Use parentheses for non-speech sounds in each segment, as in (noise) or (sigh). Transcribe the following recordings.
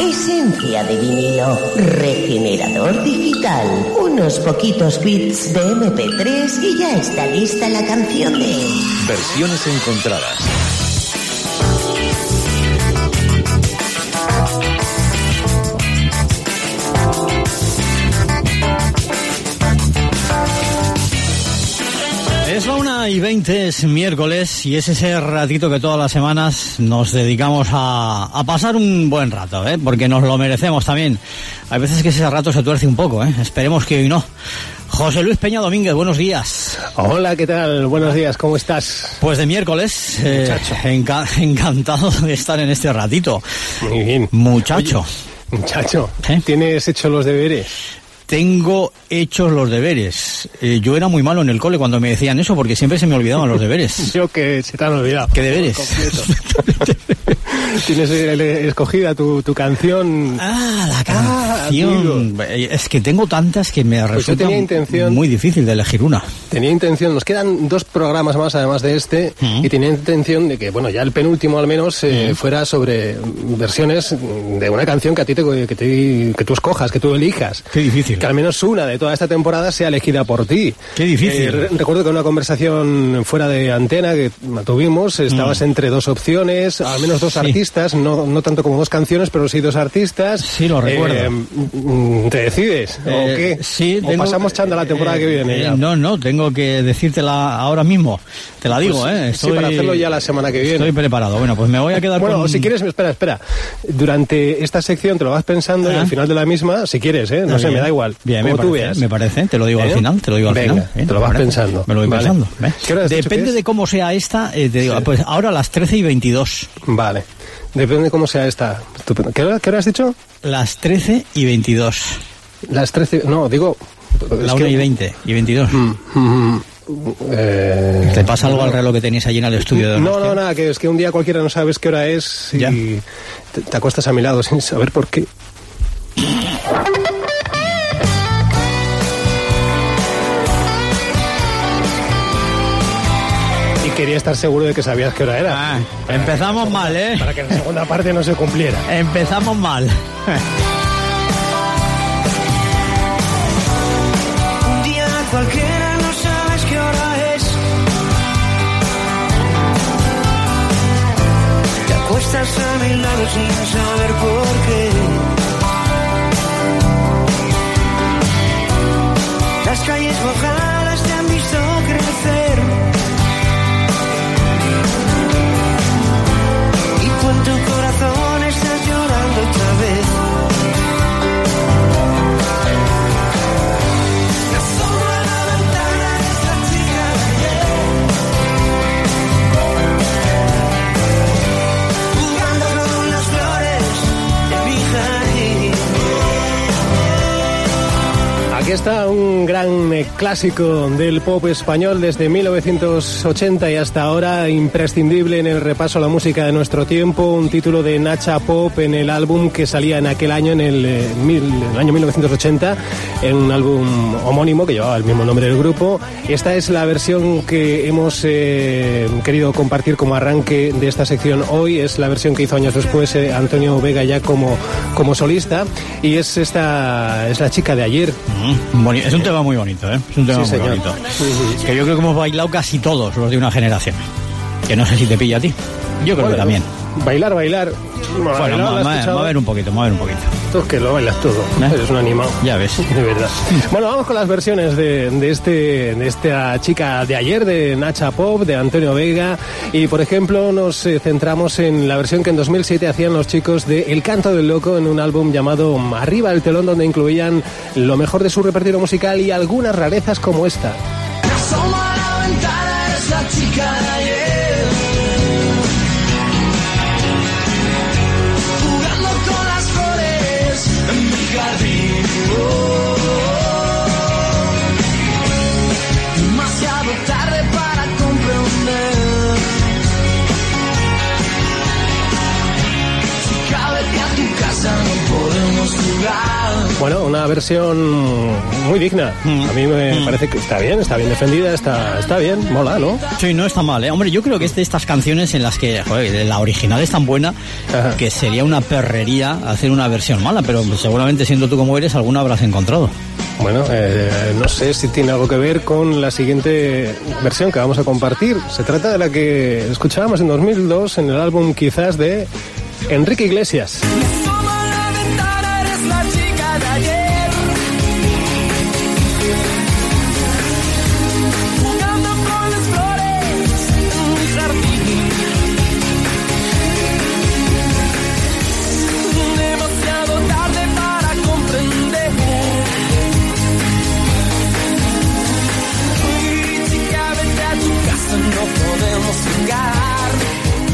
Esencia de vinilo. Regenerador digital. Unos poquitos bits de MP3 y ya está lista la canción de... Versiones encontradas. Una y 20, es miércoles y es ese ratito que todas las semanas nos dedicamos a, a pasar un buen rato, ¿eh? porque nos lo merecemos también. Hay veces que ese rato se tuerce un poco, ¿eh? esperemos que hoy no. José Luis Peña Domínguez, buenos días. Hola, ¿qué tal? Buenos días, ¿cómo estás? Pues de miércoles, eh, enca- encantado de estar en este ratito. Muy bien. Muchacho, Oye, muchacho, ¿Eh? ¿tienes hecho los deberes? Tengo hechos los deberes. Eh, yo era muy malo en el cole cuando me decían eso porque siempre se me olvidaban los deberes. (laughs) Yo que se te han olvidado. ¿Qué deberes? (laughs) (laughs) ¿Tienes escogida tu, tu canción? Ah, la Ah, canción. Eh, es que tengo tantas que me Pues resulta tenía intención- muy difícil de elegir una. Tenía intención, nos quedan dos programas más además de este, Mm. y tenía intención de que, bueno, ya el penúltimo al menos eh, Mm. fuera sobre versiones de una canción que a ti te, que, te- que tú escojas, que tú elijas. Qué difícil. Que al menos una de toda esta temporada sea elegida por ti. Qué difícil. Eh, re- recuerdo que una conversación fuera de antena que tuvimos, estabas entre dos opciones, al menos dos Mm. Sí. artistas, no, no tanto como dos canciones, pero sí dos artistas. Sí, lo recuerdo. Eh, mm, ¿Te decides? ¿O Eh, qué? Sí, ¿O tengo- pasamos chanda la temporada eh, que viene? eh, ya? no, no, tengo que decírtela ahora mismo. Te la digo, Pues, ¿eh? sí, para hacerlo ya la semana que viene. Estoy preparado. Bueno, pues me voy a quedar Bueno, con... si quieres, espera, espera. Durante esta sección te lo vas pensando y Ah. al final de la misma, si quieres, ¿eh? No Ah, sé, bien. me da igual. Bien, como me tú parece, veas. me parece. Te lo digo al final, te lo digo al Venga, final. te lo vas parece. pensando. Me lo voy Vale. pensando. ¿eh? ¿Qué hora has dicho que Depende de cómo sea esta, te digo, pues ahora a las 13 y 22. Vale. Depende de cómo sea esta. Estupendo. ¿Qué hora, qué hora has dicho? Las 13 y 22. Las 13. No, digo. La que- 1 y 20 y 22. Mm, mm, eh, ¿Te pasa algo al reloj que tenéis allí en el estudio de No, no, nada, que es que un día cualquiera no sabes qué hora es y te, te acuestas a mi lado sin saber por qué. Quería estar seguro de que sabías qué hora era. Ah, empezamos mal, ¿eh? Para que la segunda parte no se cumpliera. (laughs) Empezamos mal. Un día cualquiera no sabes qué hora es. Te acuestas a mi lado sin saber por qué. Está un gran clásico del pop español desde 1980 y hasta ahora, imprescindible en el repaso a la música de nuestro tiempo, un título de Nacha Pop en el álbum que salía en aquel año, en el, eh, año 1980, en un álbum homónimo que llevaba el mismo nombre del grupo. Esta es la versión que hemos eh, querido compartir como arranque de esta sección hoy, es la versión que hizo años después eh, Antonio Vega ya como, como solista y es esta, es la chica de ayer. Mm, Es un tema muy bonito. Es un tema Sí, muy señor. bonito. Que yo creo que hemos bailado casi todos los de una generación. Que no sé si te pilla a ti. Yo creo que también. Bailar, bailar. Bueno, Bueno, bailar, ¿lo has ma- ma- escuchado? mover un poquito, mover un poquito. Tú es que lo bailas todo. ¿Eh? Eres un animado. Ya ves. (laughs) De verdad. Bueno, vamos con las versiones de, de este, de esta chica de ayer, de Nacha Pop, de Antonio Vega. Y, por ejemplo, nos eh, centramos en la versión que en 2007 hacían los chicos de El Canto del Loco en un álbum llamado Arriba el Telón, donde incluían lo mejor de su repertorio musical y algunas rarezas como esta. Me asomo a la ventana, eres la chica de ayer. Una versión muy digna. Mm. A mí me parece que está bien, está bien defendida, está, está bien, mola, ¿no? Sí, no está mal, ¿eh? Hombre, yo creo que es de estas canciones en las que, joder, la original es tan buena Ajá. que sería una perrería hacer una versión mala, pero seguramente siendo tú como eres, alguna habrás encontrado. Bueno, eh, no sé si tiene algo que ver con la siguiente versión que vamos a compartir. Se trata de la que escuchábamos en 2002 en el álbum quizás de Enrique Iglesias.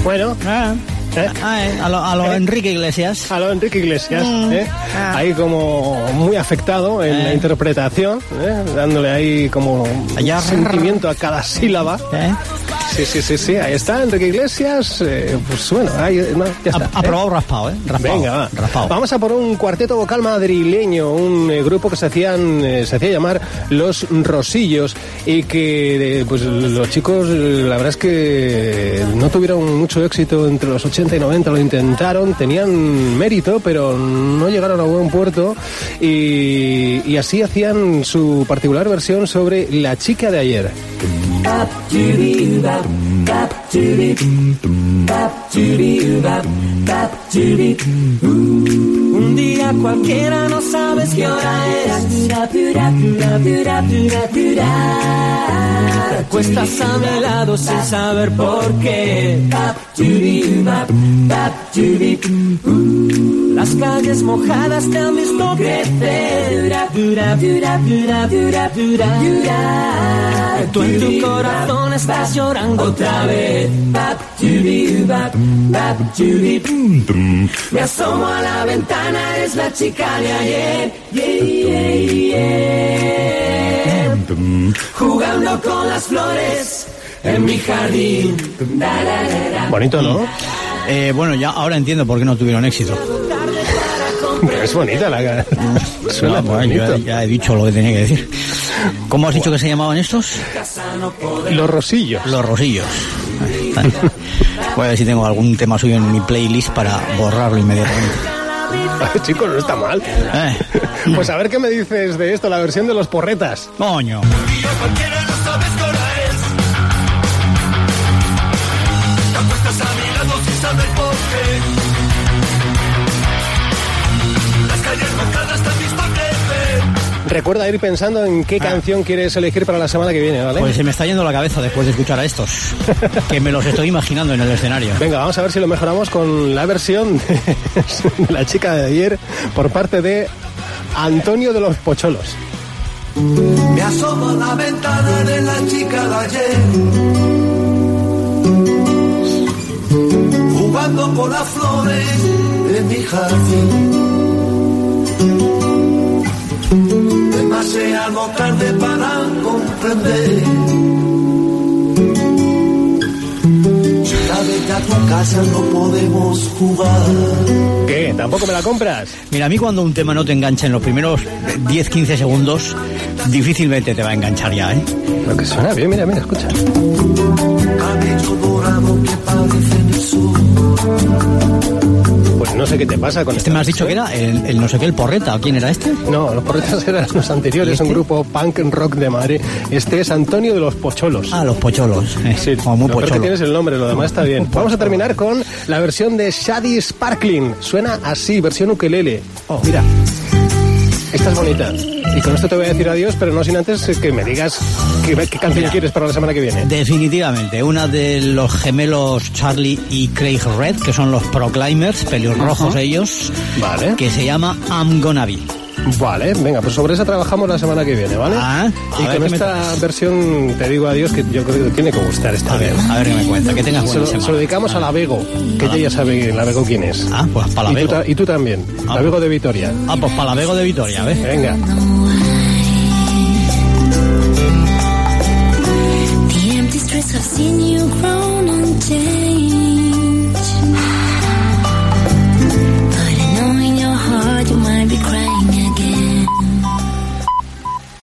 Bueno, Ah, ¿Eh? ah, eh, a lo, a lo Enrique Iglesias. a lo Enrique Iglesias, Mm. ¿eh? Ah. ahí como muy afectado en Eh. la interpretación, ¿eh? dándole ahí como Allá. sentimiento a cada sílaba. ¿Eh? Sí, sí, sí, sí, ahí está Enrique Iglesias. eh, pues bueno, ahí, no, ya está. Ha- Aprobado raspado, ¿eh? Raspado, Venga, va. raspado. Vamos a por un cuarteto vocal madrileño, un eh, grupo que se hacían eh, se hacía llamar Los Rosillos y que eh, pues los chicos eh, la verdad es que no tuvieron mucho éxito entre los 80 y 90, lo intentaron, tenían mérito, pero no llegaron a buen puerto y, y así hacían su particular versión sobre La chica de ayer. Un día cualquiera no sabes qué hora es. Te acuestas a mi lado sin saber por qué. Las calles mojadas te han visto crecer. Tú en tu corazón estás llorando otra vez. Me asomo a la ventana, es la chica de ayer. Yeah, yeah, yeah. Jugando con las flores en mi jardín. Bonito, ¿no? Eh, bueno, ya ahora entiendo por qué no tuvieron éxito. Pero (laughs) es bonita la (laughs) Suena No, bonito. ya, ya he dicho lo que tenía que decir. ¿Cómo has dicho que se llamaban estos? Los Rosillos. Los Rosillos. (laughs) Voy a ver si tengo algún tema suyo en mi playlist para borrarlo inmediatamente. Chicos, no está mal. Eh, Pues a ver qué me dices de esto, la versión de los porretas. coño. Te acuestas a mi lado sin saber por qué. Las calles mojadas te han visto crecer. Recuerda ir pensando en qué canción quieres elegir para la semana que viene, ¿vale? Pues se me está yendo la cabeza después de escuchar a estos. Que me los estoy imaginando en el escenario. Venga, vamos a ver si lo mejoramos con la versión de, (laughs) de la chica de ayer por parte de Antonio de los Pocholos. Me asomo a la ventana de la chica de ayer. Jugando con las flores de mi jardín. Demasiado tarde para comprender. Chica, vete a tu casa, no podemos jugar. ¿Qué? ¿Tampoco me la compras? Mira, a mí cuando un tema no te engancha en los primeros 10-15 segundos, difícilmente te va a enganchar ya, ¿eh? Lo que suena bien, mira, mira, escucha. Pues no sé qué te pasa con Este me has dicho que era el, el no sé qué, el porreta. ¿o ¿Quién era este? No, los porretas eran los anteriores, ¿Y este? un grupo punk and rock de Madrid. Este es Antonio de los Pocholos. Ah, los pocholos. Eh, Sí, como muy lo peor que pocholo. tienes el nombre, lo demás está bien. (laughs) Vamos a terminar con la versión de Shady Sparkling. Suena así, versión ukelele. Oh, mira. Esta es bonita. Y con esto te voy a decir adiós, pero no sin antes eh, que me digas qué, qué canción Mira. quieres para la semana que viene. Definitivamente, una de los gemelos Charlie y Craig Red, que son los Proclaimers, pelirrojos ellos, Vale. que se llama I'm Gonna Be. Vale, venga, pues sobre esa trabajamos la semana que viene, ¿vale? Ah, y con esta versión te digo adiós que yo creo que tiene que gustar esta a vez. A ver qué me cuenta, que tengas buena se, lo dedicamos a, la Vego, que ah. ella ya sabe la Vego quién es. Ah, pues para la Vego. Y tú, también, la ah. Vego de Vitoria. Ah, pues para la Vego de Vitoria, ¿ves? Venga.